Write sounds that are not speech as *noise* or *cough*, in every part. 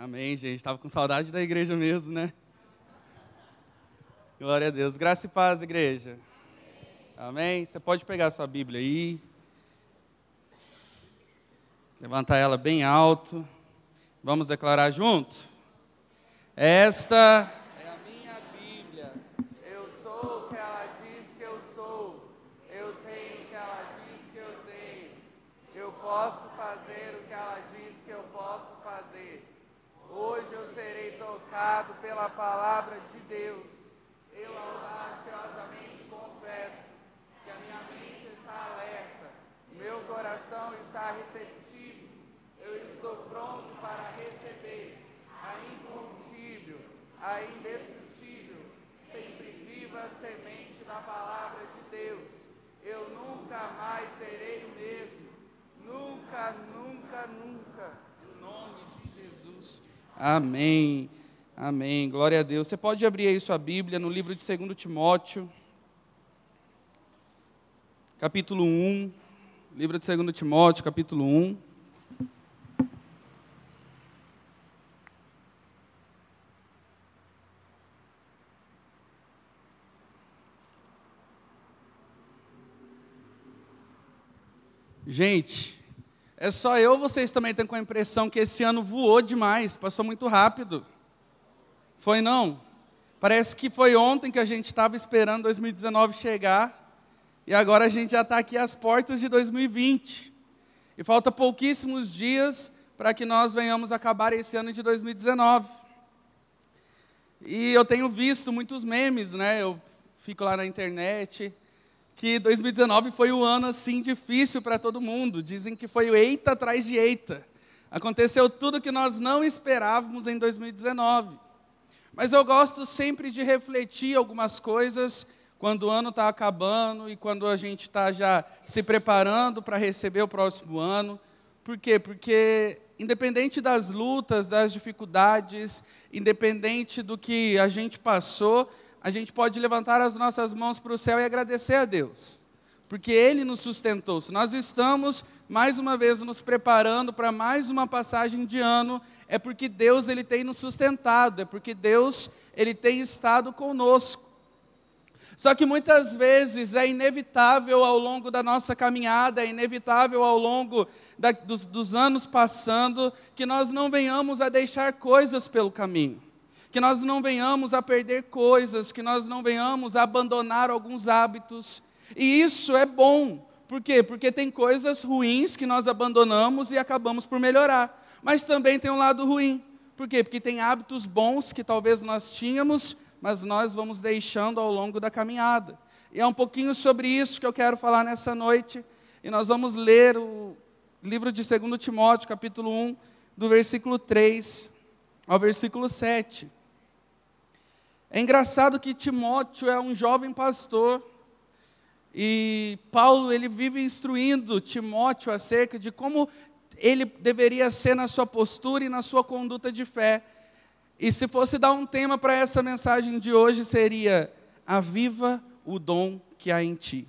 Amém, gente. Estava com saudade da igreja mesmo, né? Glória a Deus. Graça e paz, igreja. Amém. Você pode pegar a sua Bíblia aí. Levantar ela bem alto. Vamos declarar junto? Esta é a minha Bíblia. Eu sou o que ela diz que eu sou. Eu tenho o que ela diz que eu tenho. Eu posso fazer o que ela diz que eu posso fazer. Hoje eu serei tocado pela palavra de Deus. Eu audaciosamente confesso que a minha mente está alerta, meu coração está receptivo. Eu estou pronto para receber a incorruptível, a indestrutível, sempre viva semente da palavra de Deus. Eu nunca mais serei o mesmo. Nunca, nunca, nunca. Em nome de Jesus. Amém. Amém. Glória a Deus. Você pode abrir aí sua Bíblia no livro de 2 Timóteo, capítulo 1. Livro de 2 Timóteo, capítulo 1. Gente, é só eu ou vocês também estão com a impressão que esse ano voou demais, passou muito rápido? Foi não? Parece que foi ontem que a gente estava esperando 2019 chegar e agora a gente já está aqui às portas de 2020. E falta pouquíssimos dias para que nós venhamos acabar esse ano de 2019. E eu tenho visto muitos memes, né? Eu fico lá na internet que 2019 foi um ano assim difícil para todo mundo. Dizem que foi eita atrás de eita. Aconteceu tudo que nós não esperávamos em 2019. Mas eu gosto sempre de refletir algumas coisas quando o ano está acabando e quando a gente está já se preparando para receber o próximo ano. Por quê? Porque, independente das lutas, das dificuldades, independente do que a gente passou, a gente pode levantar as nossas mãos para o céu e agradecer a Deus, porque Ele nos sustentou. Se nós estamos, mais uma vez, nos preparando para mais uma passagem de ano, é porque Deus ele tem nos sustentado, é porque Deus ele tem estado conosco. Só que muitas vezes é inevitável ao longo da nossa caminhada, é inevitável ao longo da, dos, dos anos passando, que nós não venhamos a deixar coisas pelo caminho que nós não venhamos a perder coisas, que nós não venhamos a abandonar alguns hábitos. E isso é bom. Por quê? Porque tem coisas ruins que nós abandonamos e acabamos por melhorar. Mas também tem um lado ruim. Por quê? Porque tem hábitos bons que talvez nós tínhamos, mas nós vamos deixando ao longo da caminhada. E é um pouquinho sobre isso que eu quero falar nessa noite. E nós vamos ler o livro de 2 Timóteo, capítulo 1, do versículo 3 ao versículo 7. É engraçado que Timóteo é um jovem pastor e Paulo ele vive instruindo Timóteo acerca de como ele deveria ser na sua postura e na sua conduta de fé. E se fosse dar um tema para essa mensagem de hoje seria aviva o dom que há em ti.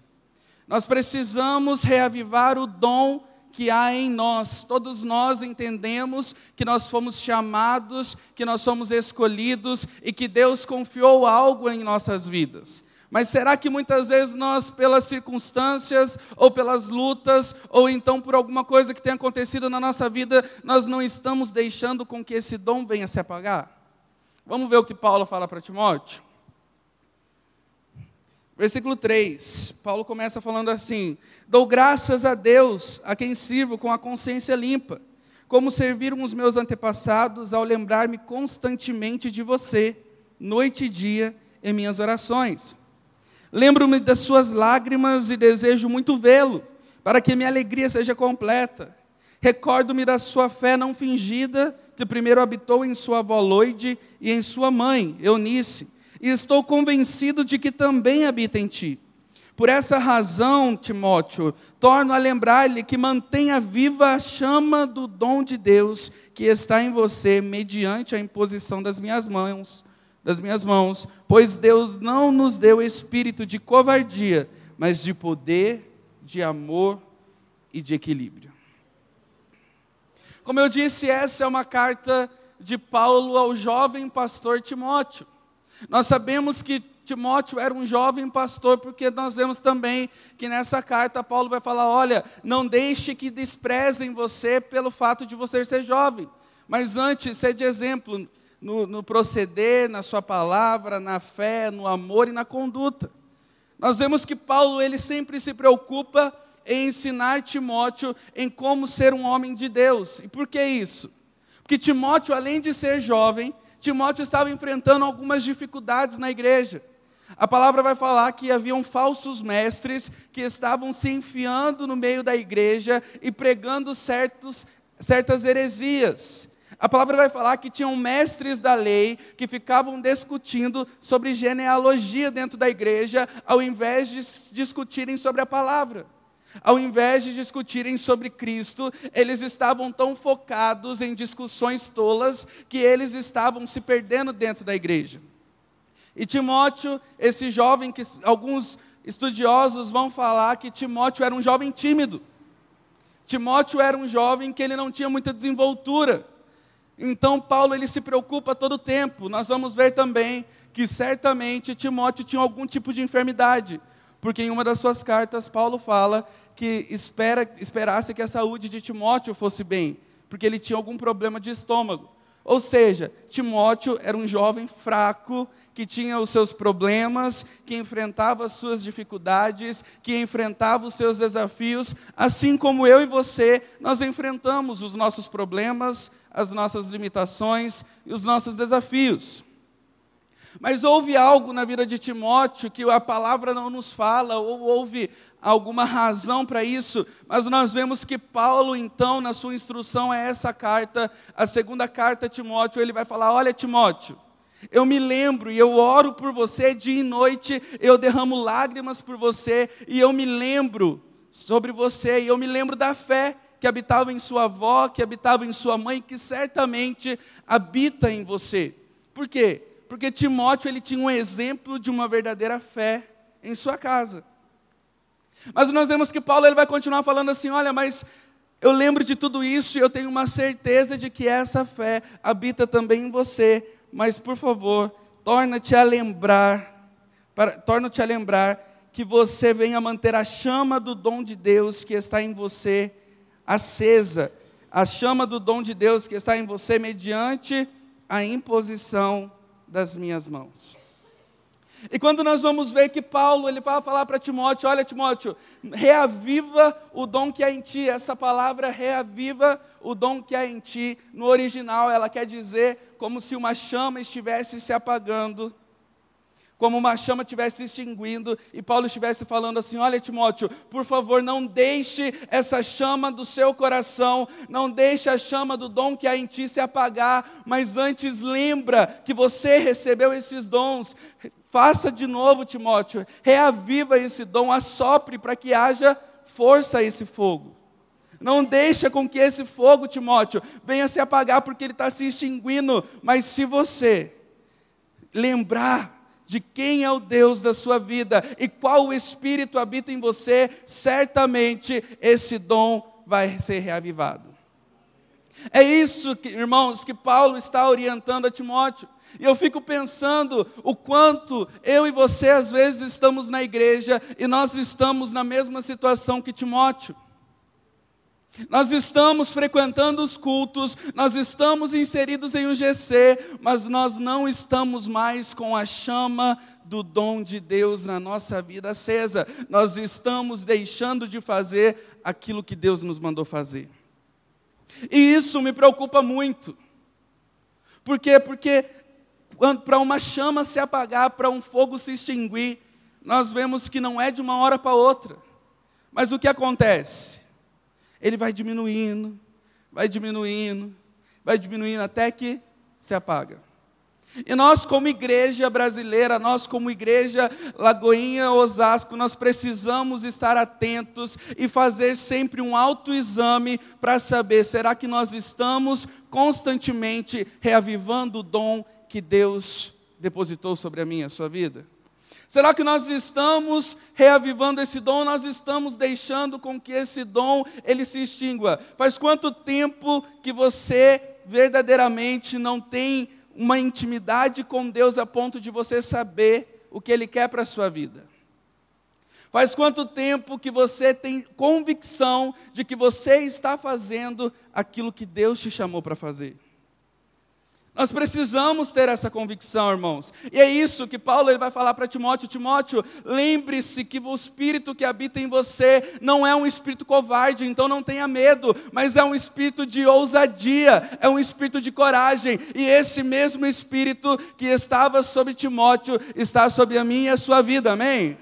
Nós precisamos reavivar o dom que há em nós. Todos nós entendemos que nós fomos chamados, que nós somos escolhidos e que Deus confiou algo em nossas vidas. Mas será que muitas vezes nós, pelas circunstâncias, ou pelas lutas, ou então por alguma coisa que tenha acontecido na nossa vida, nós não estamos deixando com que esse dom venha se apagar? Vamos ver o que Paulo fala para Timóteo? Versículo 3, Paulo começa falando assim: Dou graças a Deus, a quem sirvo com a consciência limpa, como serviram os meus antepassados ao lembrar-me constantemente de você, noite e dia, em minhas orações. Lembro-me das suas lágrimas e desejo muito vê-lo, para que minha alegria seja completa. Recordo-me da sua fé não fingida, que primeiro habitou em sua avó Loide e em sua mãe, Eunice e estou convencido de que também habita em ti. Por essa razão, Timóteo, torno a lembrar-lhe que mantenha viva a chama do dom de Deus que está em você, mediante a imposição das minhas mãos, das minhas mãos, pois Deus não nos deu espírito de covardia, mas de poder, de amor e de equilíbrio. Como eu disse, essa é uma carta de Paulo ao jovem pastor Timóteo. Nós sabemos que Timóteo era um jovem pastor, porque nós vemos também que nessa carta Paulo vai falar: olha, não deixe que desprezem você pelo fato de você ser jovem, mas antes, seja exemplo no, no proceder, na sua palavra, na fé, no amor e na conduta. Nós vemos que Paulo ele sempre se preocupa em ensinar Timóteo em como ser um homem de Deus. E por que isso? Porque Timóteo, além de ser jovem, Timóteo estava enfrentando algumas dificuldades na igreja. A palavra vai falar que haviam falsos mestres que estavam se enfiando no meio da igreja e pregando certos, certas heresias. A palavra vai falar que tinham mestres da lei que ficavam discutindo sobre genealogia dentro da igreja, ao invés de discutirem sobre a palavra. Ao invés de discutirem sobre Cristo, eles estavam tão focados em discussões tolas que eles estavam se perdendo dentro da igreja. E Timóteo, esse jovem que alguns estudiosos vão falar que Timóteo era um jovem tímido. Timóteo era um jovem que ele não tinha muita desenvoltura. Então Paulo ele se preocupa todo o tempo. Nós vamos ver também que certamente Timóteo tinha algum tipo de enfermidade, porque em uma das suas cartas Paulo fala que espera, esperasse que a saúde de Timóteo fosse bem, porque ele tinha algum problema de estômago. Ou seja, Timóteo era um jovem fraco, que tinha os seus problemas, que enfrentava as suas dificuldades, que enfrentava os seus desafios, assim como eu e você, nós enfrentamos os nossos problemas, as nossas limitações e os nossos desafios. Mas houve algo na vida de Timóteo que a palavra não nos fala, ou houve alguma razão para isso, mas nós vemos que Paulo, então, na sua instrução a essa carta, a segunda carta a Timóteo, ele vai falar: Olha, Timóteo, eu me lembro e eu oro por você dia e noite, eu derramo lágrimas por você, e eu me lembro sobre você, e eu me lembro da fé que habitava em sua avó, que habitava em sua mãe, que certamente habita em você. Por quê? Porque Timóteo ele tinha um exemplo de uma verdadeira fé em sua casa. Mas nós vemos que Paulo ele vai continuar falando assim: olha, mas eu lembro de tudo isso e eu tenho uma certeza de que essa fé habita também em você. Mas por favor, torna-te a lembrar, torna-te a lembrar que você venha manter a chama do dom de Deus que está em você acesa, a chama do dom de Deus que está em você mediante a imposição das minhas mãos. E quando nós vamos ver que Paulo, ele vai falar para Timóteo, olha Timóteo, reaviva o dom que há em ti. Essa palavra reaviva o dom que há em ti, no original ela quer dizer como se uma chama estivesse se apagando como uma chama estivesse se extinguindo e Paulo estivesse falando assim: Olha, Timóteo, por favor, não deixe essa chama do seu coração, não deixe a chama do dom que há em ti se apagar, mas antes lembra que você recebeu esses dons. Faça de novo, Timóteo, reaviva esse dom, assopre para que haja força a esse fogo. Não deixa com que esse fogo, Timóteo, venha se apagar porque ele está se extinguindo. Mas se você lembrar de quem é o Deus da sua vida e qual o Espírito habita em você, certamente esse dom vai ser reavivado. É isso, que, irmãos, que Paulo está orientando a Timóteo. E eu fico pensando o quanto eu e você às vezes estamos na igreja e nós estamos na mesma situação que Timóteo. Nós estamos frequentando os cultos, nós estamos inseridos em um GC, mas nós não estamos mais com a chama do dom de Deus na nossa vida acesa. Nós estamos deixando de fazer aquilo que Deus nos mandou fazer. E isso me preocupa muito. Por quê? Porque para uma chama se apagar, para um fogo se extinguir, nós vemos que não é de uma hora para outra. Mas o que acontece? Ele vai diminuindo, vai diminuindo, vai diminuindo até que se apaga. E nós, como igreja brasileira, nós, como igreja Lagoinha Osasco, nós precisamos estar atentos e fazer sempre um autoexame para saber: será que nós estamos constantemente reavivando o dom que Deus depositou sobre a minha a sua vida? Será que nós estamos reavivando esse dom? Nós estamos deixando com que esse dom ele se extingua? Faz quanto tempo que você verdadeiramente não tem uma intimidade com Deus a ponto de você saber o que Ele quer para a sua vida? Faz quanto tempo que você tem convicção de que você está fazendo aquilo que Deus te chamou para fazer? Nós precisamos ter essa convicção, irmãos. E é isso que Paulo ele vai falar para Timóteo: Timóteo, lembre-se que o espírito que habita em você não é um espírito covarde, então não tenha medo, mas é um espírito de ousadia, é um espírito de coragem. E esse mesmo espírito que estava sobre Timóteo está sobre a minha e a sua vida, amém?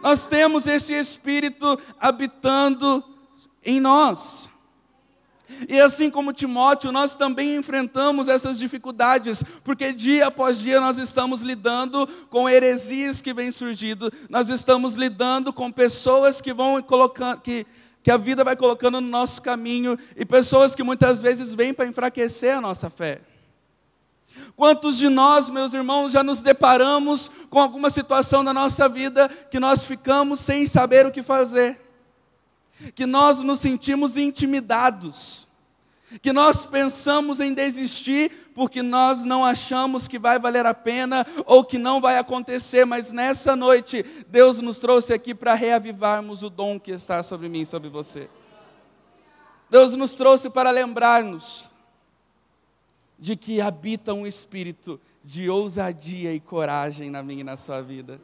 Nós temos esse espírito habitando em nós. E assim como Timóteo, nós também enfrentamos essas dificuldades, porque dia após dia nós estamos lidando com heresias que vêm surgindo, nós estamos lidando com pessoas que vão colocando, que, que a vida vai colocando no nosso caminho, e pessoas que muitas vezes vêm para enfraquecer a nossa fé. Quantos de nós, meus irmãos, já nos deparamos com alguma situação na nossa vida que nós ficamos sem saber o que fazer? Que nós nos sentimos intimidados, que nós pensamos em desistir porque nós não achamos que vai valer a pena ou que não vai acontecer, mas nessa noite Deus nos trouxe aqui para reavivarmos o dom que está sobre mim sobre você. Deus nos trouxe para lembrar-nos de que habita um espírito de ousadia e coragem na minha e na sua vida,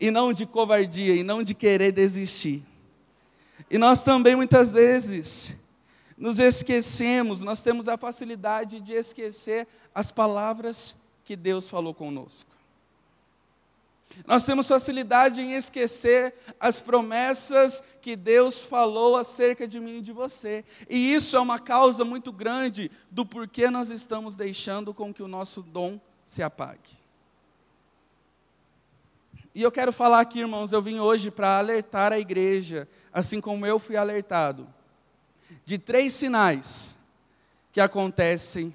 e não de covardia, e não de querer desistir. E nós também muitas vezes nos esquecemos, nós temos a facilidade de esquecer as palavras que Deus falou conosco. Nós temos facilidade em esquecer as promessas que Deus falou acerca de mim e de você. E isso é uma causa muito grande do porquê nós estamos deixando com que o nosso dom se apague. E eu quero falar aqui, irmãos, eu vim hoje para alertar a igreja, assim como eu fui alertado, de três sinais que acontecem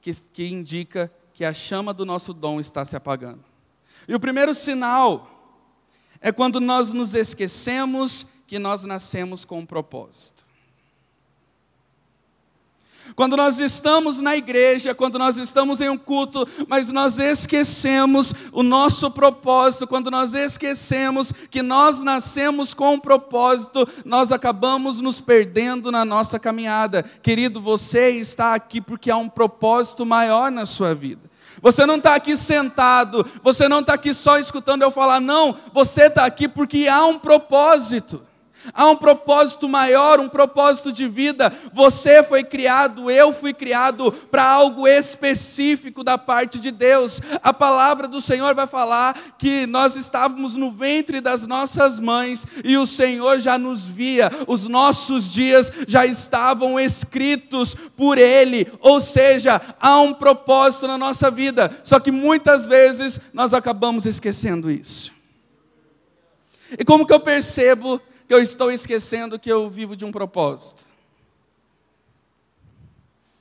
que, que indica que a chama do nosso dom está se apagando. E o primeiro sinal é quando nós nos esquecemos que nós nascemos com um propósito. Quando nós estamos na igreja, quando nós estamos em um culto, mas nós esquecemos o nosso propósito, quando nós esquecemos que nós nascemos com um propósito, nós acabamos nos perdendo na nossa caminhada. Querido, você está aqui porque há um propósito maior na sua vida. Você não está aqui sentado, você não está aqui só escutando eu falar, não, você está aqui porque há um propósito. Há um propósito maior, um propósito de vida. Você foi criado, eu fui criado para algo específico da parte de Deus. A palavra do Senhor vai falar que nós estávamos no ventre das nossas mães e o Senhor já nos via, os nossos dias já estavam escritos por Ele. Ou seja, há um propósito na nossa vida, só que muitas vezes nós acabamos esquecendo isso. E como que eu percebo que eu estou esquecendo que eu vivo de um propósito.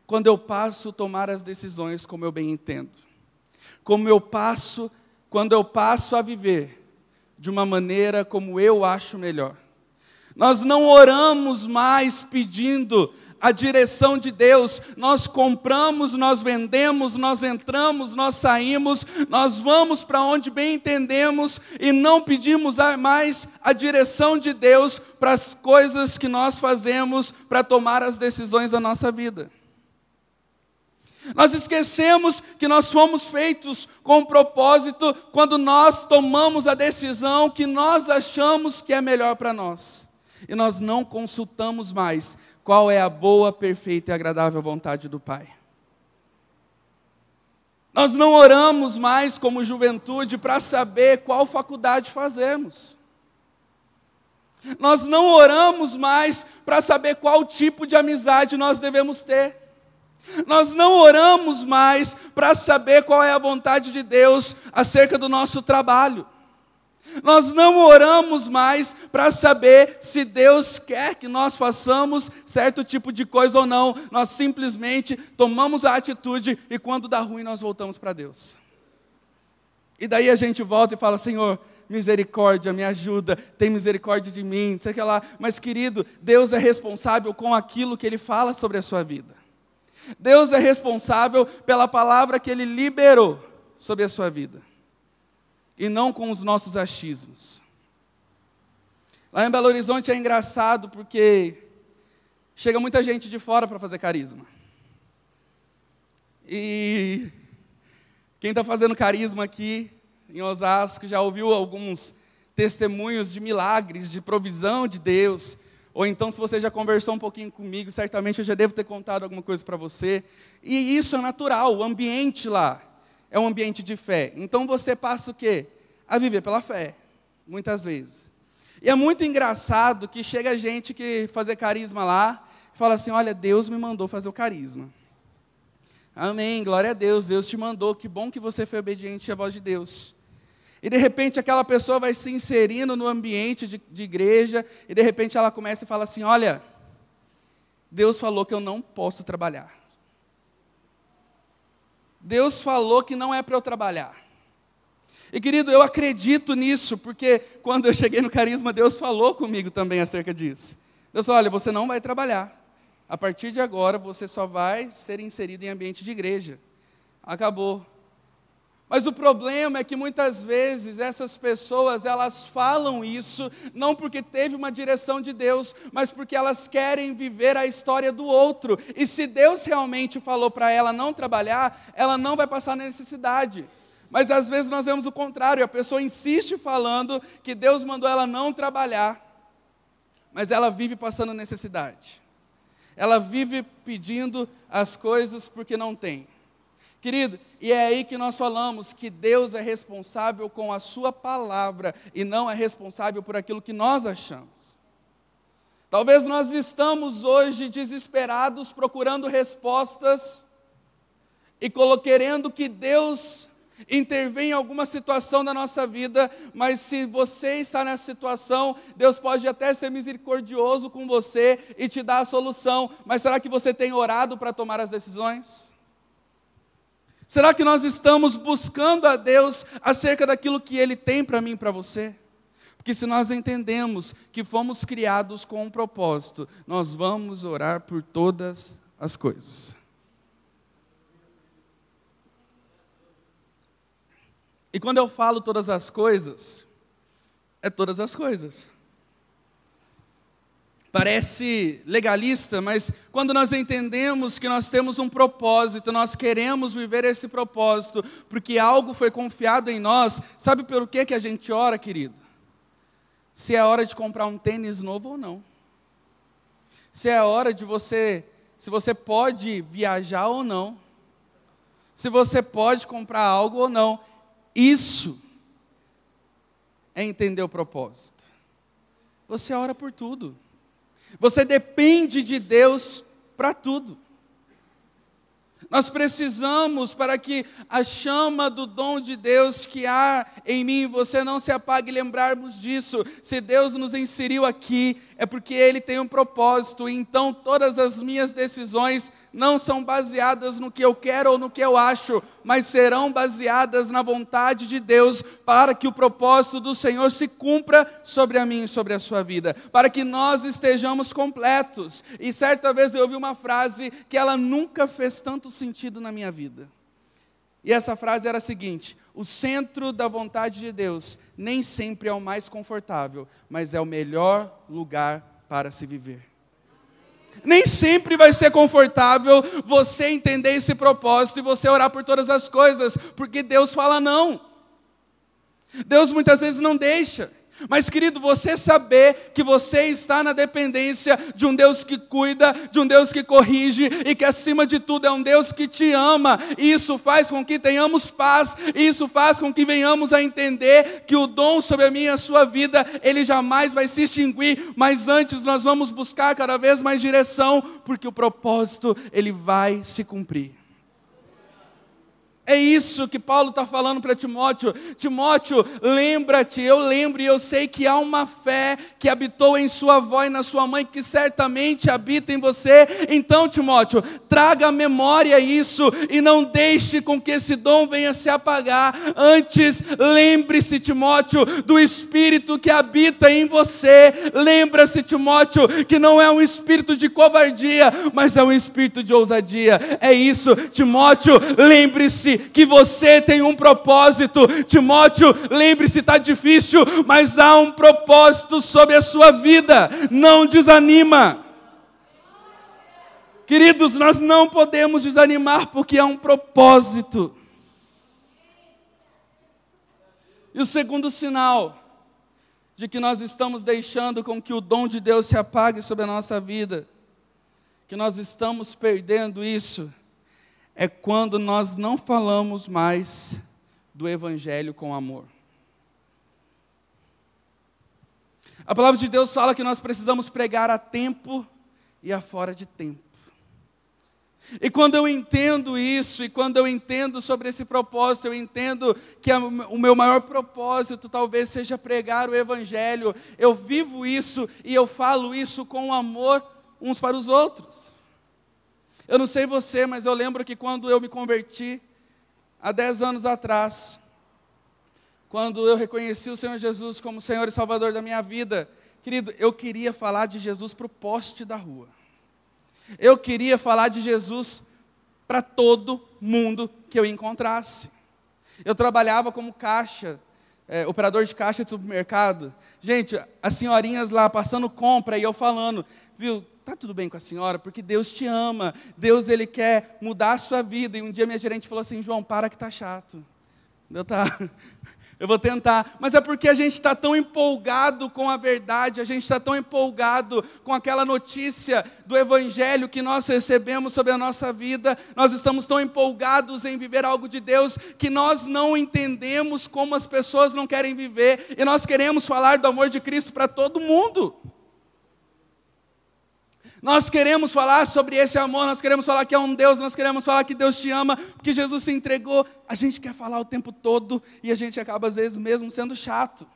Quando eu passo a tomar as decisões como eu bem entendo. Como eu passo, quando eu passo a viver de uma maneira como eu acho melhor. Nós não oramos mais pedindo a direção de Deus. Nós compramos, nós vendemos, nós entramos, nós saímos, nós vamos para onde bem entendemos e não pedimos mais a direção de Deus para as coisas que nós fazemos para tomar as decisões da nossa vida. Nós esquecemos que nós fomos feitos com um propósito quando nós tomamos a decisão que nós achamos que é melhor para nós. E nós não consultamos mais qual é a boa, perfeita e agradável vontade do Pai. Nós não oramos mais como juventude para saber qual faculdade fazemos. Nós não oramos mais para saber qual tipo de amizade nós devemos ter. Nós não oramos mais para saber qual é a vontade de Deus acerca do nosso trabalho. Nós não oramos mais para saber se Deus quer que nós façamos certo tipo de coisa ou não. Nós simplesmente tomamos a atitude e quando dá ruim nós voltamos para Deus. E daí a gente volta e fala: Senhor, misericórdia, me ajuda, tem misericórdia de mim, sei que lá. Mas querido, Deus é responsável com aquilo que Ele fala sobre a sua vida. Deus é responsável pela palavra que Ele liberou sobre a sua vida, e não com os nossos achismos. Lá em Belo Horizonte é engraçado porque chega muita gente de fora para fazer carisma. E quem está fazendo carisma aqui em Osasco já ouviu alguns testemunhos de milagres, de provisão de Deus. Ou então, se você já conversou um pouquinho comigo, certamente eu já devo ter contado alguma coisa para você. E isso é natural, o ambiente lá é um ambiente de fé. Então você passa o quê? A viver pela fé, muitas vezes. E é muito engraçado que chega gente que fazer carisma lá, e fala assim: Olha, Deus me mandou fazer o carisma. Amém, glória a Deus, Deus te mandou, que bom que você foi obediente à voz de Deus. E de repente aquela pessoa vai se inserindo no ambiente de, de igreja, e de repente ela começa e fala assim: Olha, Deus falou que eu não posso trabalhar. Deus falou que não é para eu trabalhar. E querido, eu acredito nisso, porque quando eu cheguei no carisma, Deus falou comigo também acerca disso. Deus falou: olha, você não vai trabalhar. A partir de agora, você só vai ser inserido em ambiente de igreja. Acabou. Mas o problema é que muitas vezes essas pessoas, elas falam isso não porque teve uma direção de Deus, mas porque elas querem viver a história do outro. E se Deus realmente falou para ela não trabalhar, ela não vai passar necessidade. Mas às vezes nós vemos o contrário, a pessoa insiste falando que Deus mandou ela não trabalhar, mas ela vive passando necessidade. Ela vive pedindo as coisas porque não tem. Querido, e é aí que nós falamos que Deus é responsável com a Sua palavra e não é responsável por aquilo que nós achamos. Talvez nós estamos hoje desesperados procurando respostas e querendo que Deus intervém em alguma situação da nossa vida, mas se você está nessa situação, Deus pode até ser misericordioso com você e te dar a solução, mas será que você tem orado para tomar as decisões? Será que nós estamos buscando a Deus acerca daquilo que Ele tem para mim e para você? Porque se nós entendemos que fomos criados com um propósito, nós vamos orar por todas as coisas. E quando eu falo todas as coisas, é todas as coisas. Parece legalista, mas quando nós entendemos que nós temos um propósito, nós queremos viver esse propósito, porque algo foi confiado em nós, sabe pelo que, que a gente ora, querido? Se é hora de comprar um tênis novo ou não. Se é hora de você, se você pode viajar ou não. Se você pode comprar algo ou não. Isso é entender o propósito. Você ora por tudo. Você depende de Deus para tudo. Nós precisamos para que a chama do dom de Deus que há em mim e você não se apague, lembrarmos disso. Se Deus nos inseriu aqui, é porque Ele tem um propósito, então todas as minhas decisões não são baseadas no que eu quero ou no que eu acho, mas serão baseadas na vontade de Deus, para que o propósito do Senhor se cumpra sobre a mim e sobre a sua vida, para que nós estejamos completos. E certa vez eu ouvi uma frase que ela nunca fez tanto sentido na minha vida. E essa frase era a seguinte: o centro da vontade de Deus nem sempre é o mais confortável, mas é o melhor lugar para se viver. Nem sempre vai ser confortável você entender esse propósito e você orar por todas as coisas, porque Deus fala não. Deus muitas vezes não deixa. Mas, querido, você saber que você está na dependência de um Deus que cuida, de um Deus que corrige e que, acima de tudo, é um Deus que te ama, isso faz com que tenhamos paz, isso faz com que venhamos a entender que o dom sobre a minha e a sua vida, ele jamais vai se extinguir, mas antes nós vamos buscar cada vez mais direção, porque o propósito, ele vai se cumprir. É isso que Paulo está falando para Timóteo. Timóteo, lembra-te, eu lembro e eu sei que há uma fé que habitou em sua avó e na sua mãe, que certamente habita em você. Então, Timóteo, traga à memória isso e não deixe com que esse dom venha se apagar. Antes, lembre-se, Timóteo, do Espírito que habita em você. Lembra-se, Timóteo, que não é um espírito de covardia, mas é um espírito de ousadia. É isso, Timóteo, lembre-se que você tem um propósito. Timóteo, lembre-se, está difícil, mas há um propósito sobre a sua vida. Não desanima. Queridos, nós não podemos desanimar porque há um propósito. E o segundo sinal de que nós estamos deixando com que o dom de Deus se apague sobre a nossa vida, que nós estamos perdendo isso, é quando nós não falamos mais do Evangelho com amor. A palavra de Deus fala que nós precisamos pregar a tempo e a fora de tempo. E quando eu entendo isso, e quando eu entendo sobre esse propósito, eu entendo que o meu maior propósito talvez seja pregar o Evangelho, eu vivo isso e eu falo isso com amor uns para os outros. Eu não sei você, mas eu lembro que quando eu me converti, há dez anos atrás, quando eu reconheci o Senhor Jesus como Senhor e Salvador da minha vida, querido, eu queria falar de Jesus para o poste da rua. Eu queria falar de Jesus para todo mundo que eu encontrasse. Eu trabalhava como caixa, é, operador de caixa de supermercado. Gente, as senhorinhas lá passando compra e eu falando, viu, tá tudo bem com a senhora, porque Deus te ama, Deus ele quer mudar a sua vida. E um dia minha gerente falou assim, João, para que tá chato. Eu tá, *laughs* eu vou tentar, mas é porque a gente está tão empolgado com a verdade, a gente está tão empolgado com aquela notícia do Evangelho que nós recebemos sobre a nossa vida, nós estamos tão empolgados em viver algo de Deus que nós não entendemos como as pessoas não querem viver e nós queremos falar do amor de Cristo para todo mundo. Nós queremos falar sobre esse amor, nós queremos falar que é um Deus, nós queremos falar que Deus te ama, que Jesus se entregou. A gente quer falar o tempo todo e a gente acaba às vezes mesmo sendo chato.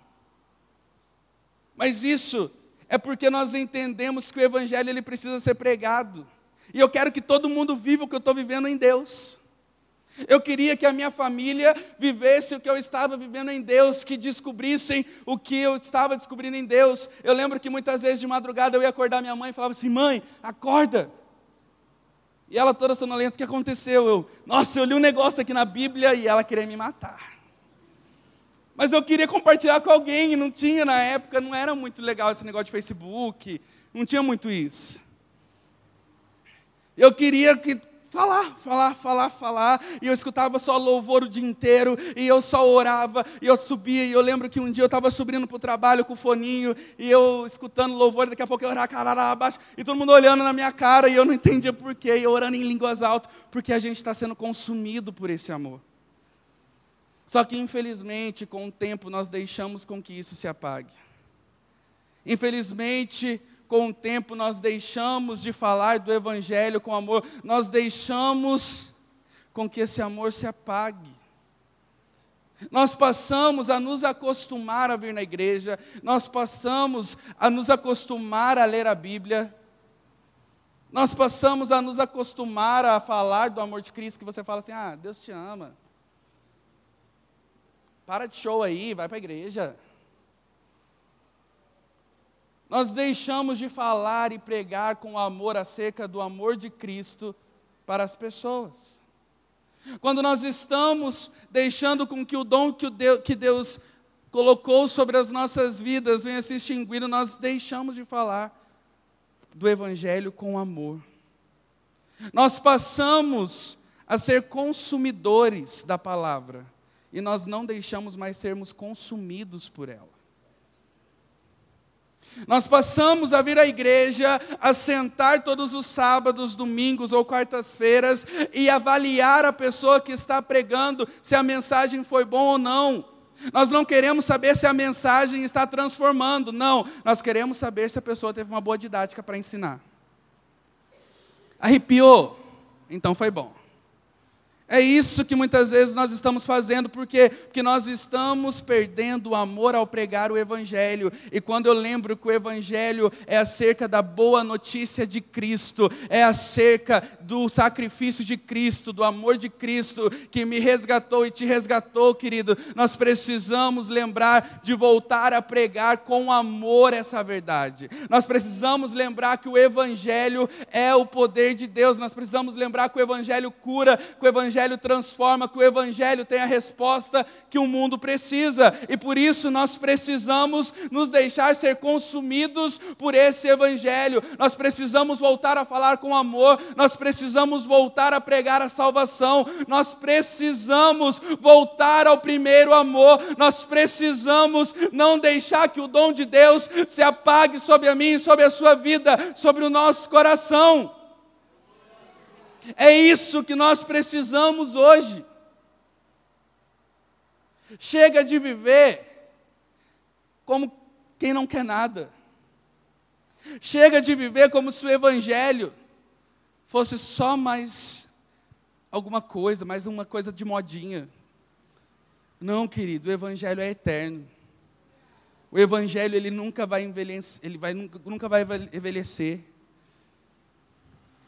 Mas isso é porque nós entendemos que o evangelho ele precisa ser pregado. E eu quero que todo mundo viva o que eu estou vivendo em Deus. Eu queria que a minha família vivesse o que eu estava vivendo em Deus, que descobrissem o que eu estava descobrindo em Deus. Eu lembro que muitas vezes de madrugada eu ia acordar minha mãe e falava assim: mãe, acorda. E ela toda sonolenta, o que aconteceu? Eu, nossa, eu li um negócio aqui na Bíblia e ela queria me matar. Mas eu queria compartilhar com alguém, e não tinha na época, não era muito legal esse negócio de Facebook, não tinha muito isso. Eu queria que falar, falar, falar, falar, e eu escutava só louvor o dia inteiro, e eu só orava, e eu subia, e eu lembro que um dia eu estava subindo para o trabalho com o foninho, e eu escutando louvor, daqui a pouco eu orava, carará, abaixo, e todo mundo olhando na minha cara, e eu não entendia porquê, e eu orando em línguas altas, porque a gente está sendo consumido por esse amor. Só que, infelizmente, com o tempo, nós deixamos com que isso se apague. Infelizmente, com o tempo nós deixamos de falar do Evangelho com amor, nós deixamos com que esse amor se apague. Nós passamos a nos acostumar a vir na igreja, nós passamos a nos acostumar a ler a Bíblia, nós passamos a nos acostumar a falar do amor de Cristo, que você fala assim: ah, Deus te ama. Para de show aí, vai para a igreja. Nós deixamos de falar e pregar com amor acerca do amor de Cristo para as pessoas. Quando nós estamos deixando com que o dom que Deus colocou sobre as nossas vidas venha se extinguindo, nós deixamos de falar do Evangelho com amor. Nós passamos a ser consumidores da palavra e nós não deixamos mais sermos consumidos por ela. Nós passamos a vir à igreja, a sentar todos os sábados, domingos ou quartas-feiras e avaliar a pessoa que está pregando se a mensagem foi boa ou não. Nós não queremos saber se a mensagem está transformando, não. Nós queremos saber se a pessoa teve uma boa didática para ensinar. Arrepiou? Então foi bom. É isso que muitas vezes nós estamos fazendo, porque porque nós estamos perdendo o amor ao pregar o evangelho. E quando eu lembro que o evangelho é acerca da boa notícia de Cristo, é acerca do sacrifício de Cristo, do amor de Cristo que me resgatou e te resgatou, querido, nós precisamos lembrar de voltar a pregar com amor essa verdade. Nós precisamos lembrar que o evangelho é o poder de Deus. Nós precisamos lembrar que o evangelho cura, que o evangelho Evangelho transforma, que o Evangelho tem a resposta que o mundo precisa. E por isso nós precisamos nos deixar ser consumidos por esse Evangelho. Nós precisamos voltar a falar com amor, nós precisamos voltar a pregar a salvação, nós precisamos voltar ao primeiro amor, nós precisamos não deixar que o dom de Deus se apague sobre a mim, sobre a sua vida, sobre o nosso coração. É isso que nós precisamos hoje. Chega de viver como quem não quer nada. Chega de viver como se o Evangelho fosse só mais alguma coisa, mais uma coisa de modinha. Não, querido, o Evangelho é eterno. O Evangelho ele nunca vai envelhecer, ele vai, nunca, nunca vai envelhecer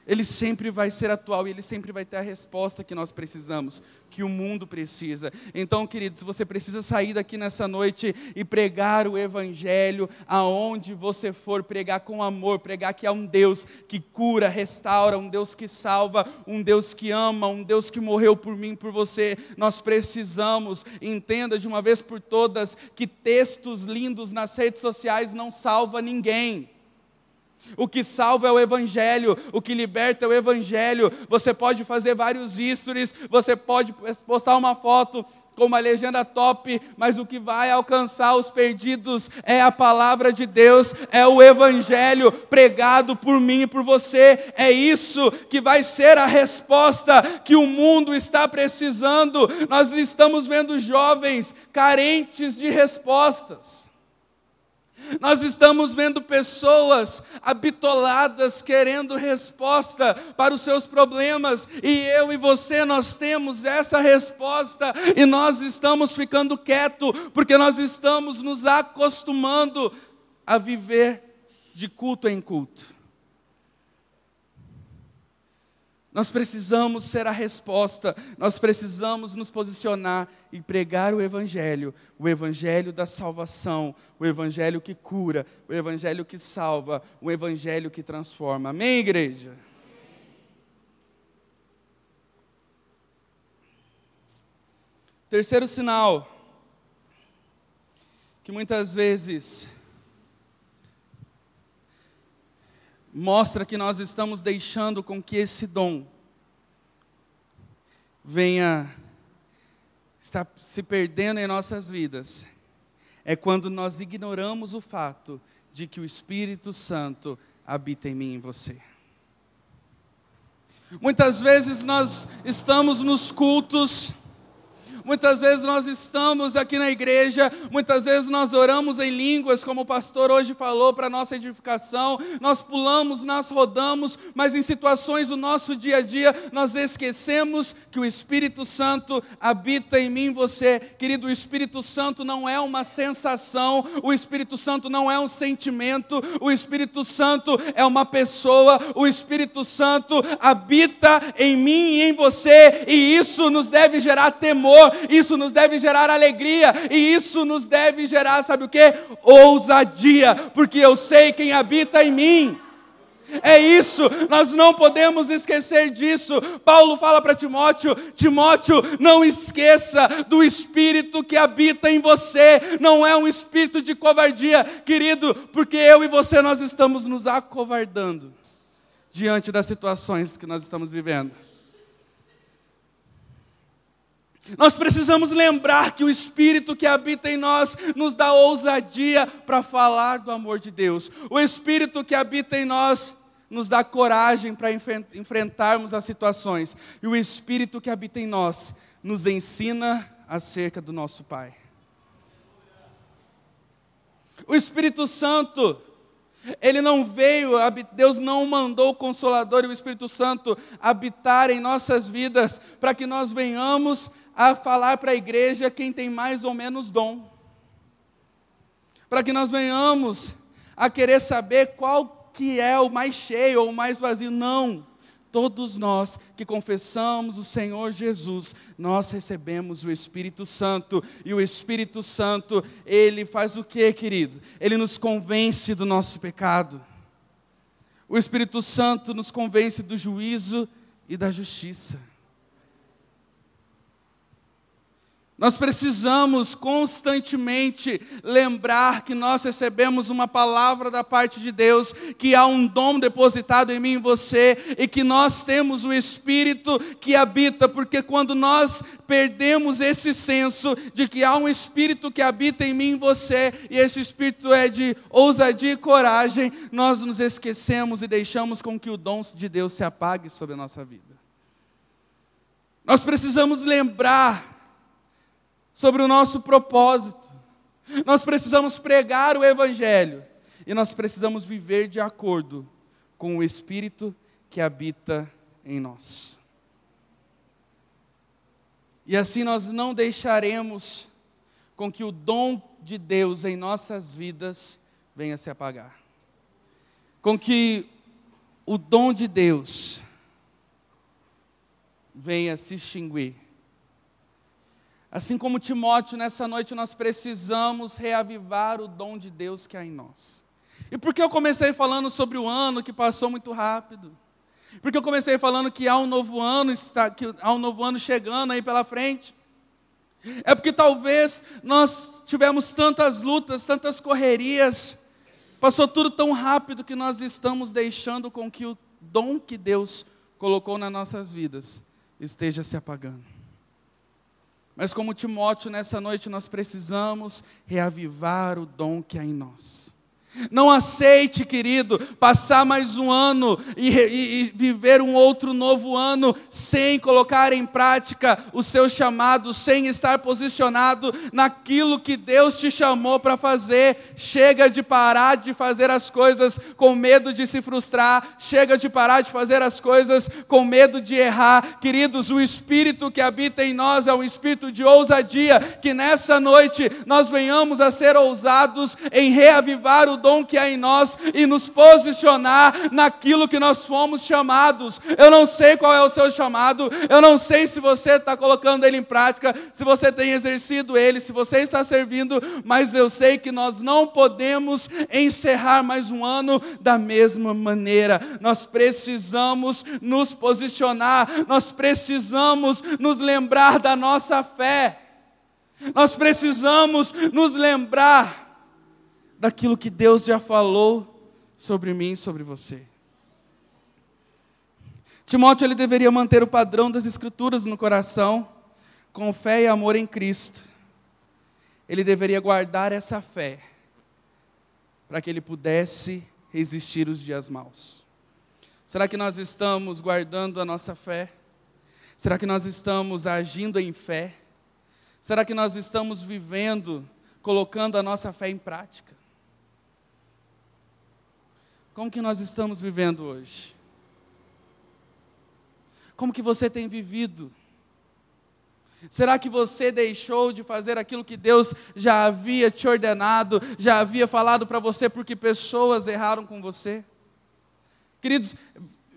ele sempre vai ser atual e ele sempre vai ter a resposta que nós precisamos, que o mundo precisa. Então, queridos, você precisa sair daqui nessa noite e pregar o Evangelho aonde você for, pregar com amor, pregar que há um Deus que cura, restaura, um Deus que salva, um Deus que ama, um Deus que morreu por mim, por você. Nós precisamos, entenda de uma vez por todas, que textos lindos nas redes sociais não salva ninguém. O que salva é o Evangelho, o que liberta é o Evangelho. Você pode fazer vários stories, você pode postar uma foto com uma legenda top, mas o que vai alcançar os perdidos é a palavra de Deus, é o Evangelho pregado por mim e por você. É isso que vai ser a resposta que o mundo está precisando. Nós estamos vendo jovens carentes de respostas. Nós estamos vendo pessoas habitoladas querendo resposta para os seus problemas, e eu e você nós temos essa resposta e nós estamos ficando quieto porque nós estamos nos acostumando a viver de culto em culto. Nós precisamos ser a resposta, nós precisamos nos posicionar e pregar o Evangelho, o Evangelho da salvação, o Evangelho que cura, o Evangelho que salva, o Evangelho que transforma. Amém, igreja? Terceiro sinal, que muitas vezes mostra que nós estamos deixando com que esse dom venha estar se perdendo em nossas vidas. É quando nós ignoramos o fato de que o Espírito Santo habita em mim e em você. Muitas vezes nós estamos nos cultos Muitas vezes nós estamos aqui na igreja, muitas vezes nós oramos em línguas, como o pastor hoje falou, para nossa edificação. Nós pulamos, nós rodamos, mas em situações do nosso dia a dia, nós esquecemos que o Espírito Santo habita em mim você. Querido, o Espírito Santo não é uma sensação, o Espírito Santo não é um sentimento, o Espírito Santo é uma pessoa, o Espírito Santo habita em mim e em você, e isso nos deve gerar temor, isso nos deve gerar alegria, e isso nos deve gerar, sabe o que? Ousadia, porque eu sei quem habita em mim. É isso, nós não podemos esquecer disso. Paulo fala para Timóteo: Timóteo, não esqueça do espírito que habita em você, não é um espírito de covardia, querido, porque eu e você nós estamos nos acovardando diante das situações que nós estamos vivendo. Nós precisamos lembrar que o Espírito que habita em nós nos dá ousadia para falar do amor de Deus. O Espírito que habita em nós nos dá coragem para enfrentarmos as situações. E o Espírito que habita em nós nos ensina acerca do nosso Pai. O Espírito Santo Ele não veio, Deus não mandou o Consolador e o Espírito Santo habitar em nossas vidas para que nós venhamos a falar para a igreja quem tem mais ou menos dom. Para que nós venhamos a querer saber qual que é o mais cheio ou o mais vazio. Não. Todos nós que confessamos o Senhor Jesus, nós recebemos o Espírito Santo, e o Espírito Santo, ele faz o que, querido? Ele nos convence do nosso pecado. O Espírito Santo nos convence do juízo e da justiça. Nós precisamos constantemente lembrar que nós recebemos uma palavra da parte de Deus, que há um dom depositado em mim e você, e que nós temos o Espírito que habita, porque quando nós perdemos esse senso de que há um Espírito que habita em mim e você, e esse Espírito é de ousadia e coragem, nós nos esquecemos e deixamos com que o dom de Deus se apague sobre a nossa vida. Nós precisamos lembrar sobre o nosso propósito. Nós precisamos pregar o Evangelho e nós precisamos viver de acordo com o Espírito que habita em nós. E assim nós não deixaremos com que o dom de Deus em nossas vidas venha se apagar. Com que o dom de Deus venha se extinguir Assim como Timóteo, nessa noite nós precisamos reavivar o dom de Deus que há em nós. E por que eu comecei falando sobre o ano que passou muito rápido? Porque eu comecei falando que há um novo ano, está, que há um novo ano chegando aí pela frente. É porque talvez nós tivemos tantas lutas, tantas correrias, passou tudo tão rápido que nós estamos deixando com que o dom que Deus colocou nas nossas vidas esteja se apagando. Mas como Timóteo, nessa noite nós precisamos reavivar o dom que há em nós. Não aceite, querido, passar mais um ano e, e, e, viver um outro novo ano sem colocar em prática o seu chamado, sem estar posicionado naquilo que Deus te chamou para fazer. Chega de parar de fazer as coisas com medo de se frustrar, chega de parar de fazer as coisas com medo de errar. Queridos, o Espírito que habita em nós é um espírito de ousadia, que nessa noite nós venhamos a ser ousados em reavivar o dom que há em nós e nos posicionar naquilo que nós fomos chamados. Eu não sei qual é o seu chamado, eu não sei se você está colocando ele em prática, se você tem exercido ele, se você está servindo, mas eu sei que nós não podemos encerrar mais um ano da mesma maneira. Nós precisamos nos posicionar, nós precisamos nos lembrar da nossa fé. Nós precisamos nos lembrar daquilo que Deus já falou sobre mim e sobre você. Timóteo ele deveria manter o padrão das escrituras no coração, com fé e amor em Cristo. Ele deveria guardar essa fé para que ele pudesse resistir os dias maus. Será que nós estamos guardando a nossa fé? Será que nós estamos agindo em fé? Será que nós estamos vivendo, colocando a nossa fé em prática? Como que nós estamos vivendo hoje? Como que você tem vivido? Será que você deixou de fazer aquilo que Deus já havia te ordenado, já havia falado para você porque pessoas erraram com você? Queridos,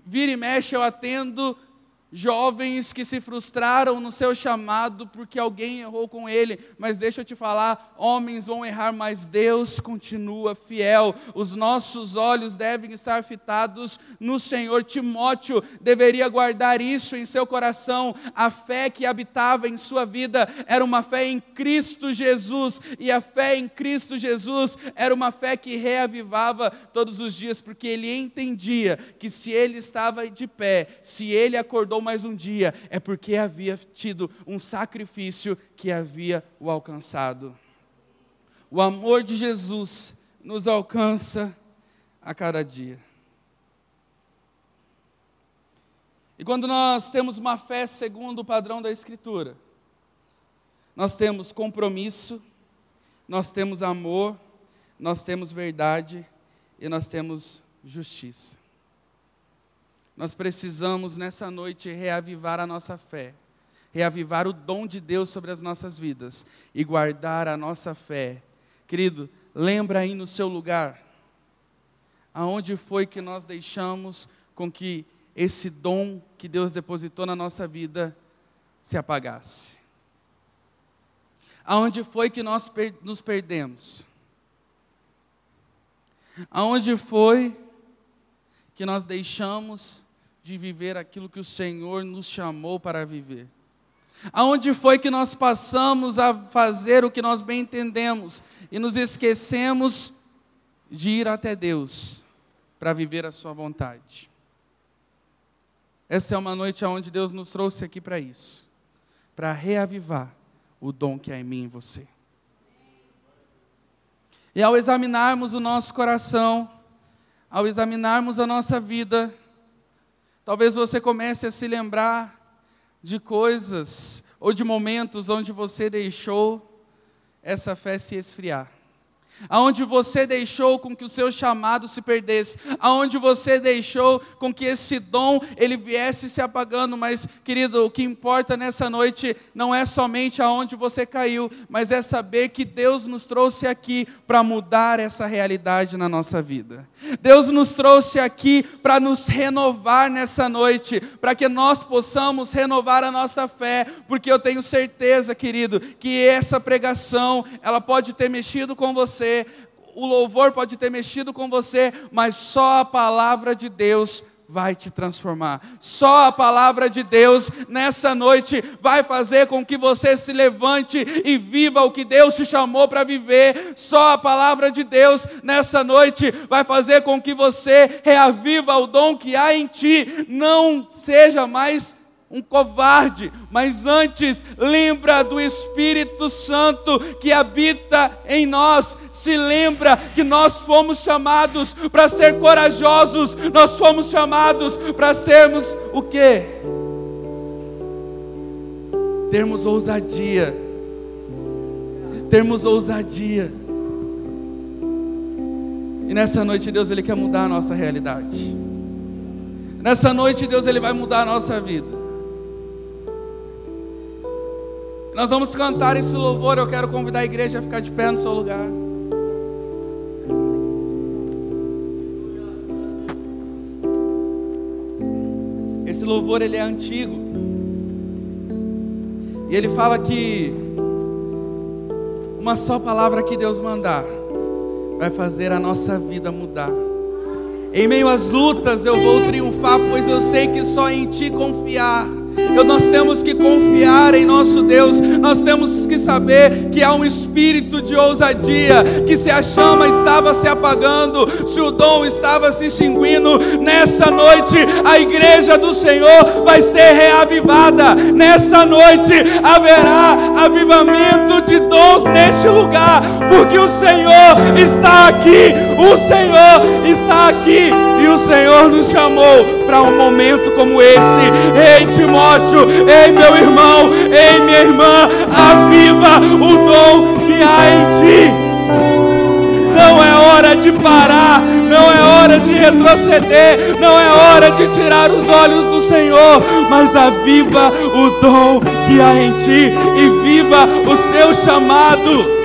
vira e mexe eu atendo jovens que se frustraram no seu chamado porque alguém errou com ele, mas deixa eu te falar, homens vão errar, mas Deus continua fiel. Os nossos olhos devem estar fitados no Senhor. Timóteo deveria guardar isso em seu coração. A fé que habitava em sua vida era uma fé em Cristo Jesus, e a fé em Cristo Jesus era uma fé que reavivava todos os dias, porque ele entendia que se ele estava de pé, se ele acordou mais um dia, é porque havia tido um sacrifício que havia o alcançado. O amor de Jesus nos alcança a cada dia. E quando nós temos uma fé segundo o padrão da Escritura, nós temos compromisso, nós temos amor, nós temos verdade e nós temos justiça. Nós precisamos nessa noite reavivar a nossa fé, reavivar o dom de Deus sobre as nossas vidas e guardar a nossa fé. Querido, lembra aí no seu lugar, aonde foi que nós deixamos com que esse dom que Deus depositou na nossa vida se apagasse? Aonde foi que nós per nos perdemos? Aonde foi que nós deixamos de viver aquilo que o Senhor nos chamou para viver? Aonde foi que nós passamos a fazer o que nós bem entendemos e nos esquecemos de ir até Deus para viver a Sua vontade? Essa é uma noite onde Deus nos trouxe aqui para isso, para reavivar o dom que há em mim e em você. E ao examinarmos o nosso coração, ao examinarmos a nossa vida, talvez você comece a se lembrar de coisas ou de momentos onde você deixou essa fé se esfriar aonde você deixou com que o seu chamado se perdesse, aonde você deixou com que esse dom ele viesse se apagando, mas querido, o que importa nessa noite não é somente aonde você caiu, mas é saber que Deus nos trouxe aqui para mudar essa realidade na nossa vida. Deus nos trouxe aqui para nos renovar nessa noite, para que nós possamos renovar a nossa fé, porque eu tenho certeza, querido, que essa pregação, ela pode ter mexido com você o louvor pode ter mexido com você, mas só a palavra de Deus vai te transformar. Só a palavra de Deus nessa noite vai fazer com que você se levante e viva o que Deus te chamou para viver. Só a palavra de Deus nessa noite vai fazer com que você reaviva o dom que há em ti. Não seja mais um covarde, mas antes lembra do Espírito Santo que habita em nós. Se lembra que nós fomos chamados para ser corajosos, nós fomos chamados para sermos o quê? Termos ousadia. Termos ousadia. E nessa noite Deus ele quer mudar a nossa realidade. Nessa noite Deus ele vai mudar a nossa vida. Nós vamos cantar esse louvor. Eu quero convidar a igreja a ficar de pé no seu lugar. Esse louvor ele é antigo. E ele fala que uma só palavra que Deus mandar vai fazer a nossa vida mudar. Em meio às lutas eu vou triunfar, pois eu sei que só em ti confiar nós temos que confiar em nosso Deus, nós temos que saber que há um espírito de ousadia, que se a chama estava se apagando, se o dom estava se extinguindo, nessa noite a igreja do Senhor vai ser reavivada, nessa noite haverá avivamento de dons neste lugar, porque o Senhor está aqui, o Senhor está aqui o Senhor nos chamou para um momento como esse. Ei, Timóteo, ei, meu irmão, ei, minha irmã, aviva o dom que há em ti. Não é hora de parar, não é hora de retroceder, não é hora de tirar os olhos do Senhor, mas aviva o dom que há em ti e viva o seu chamado.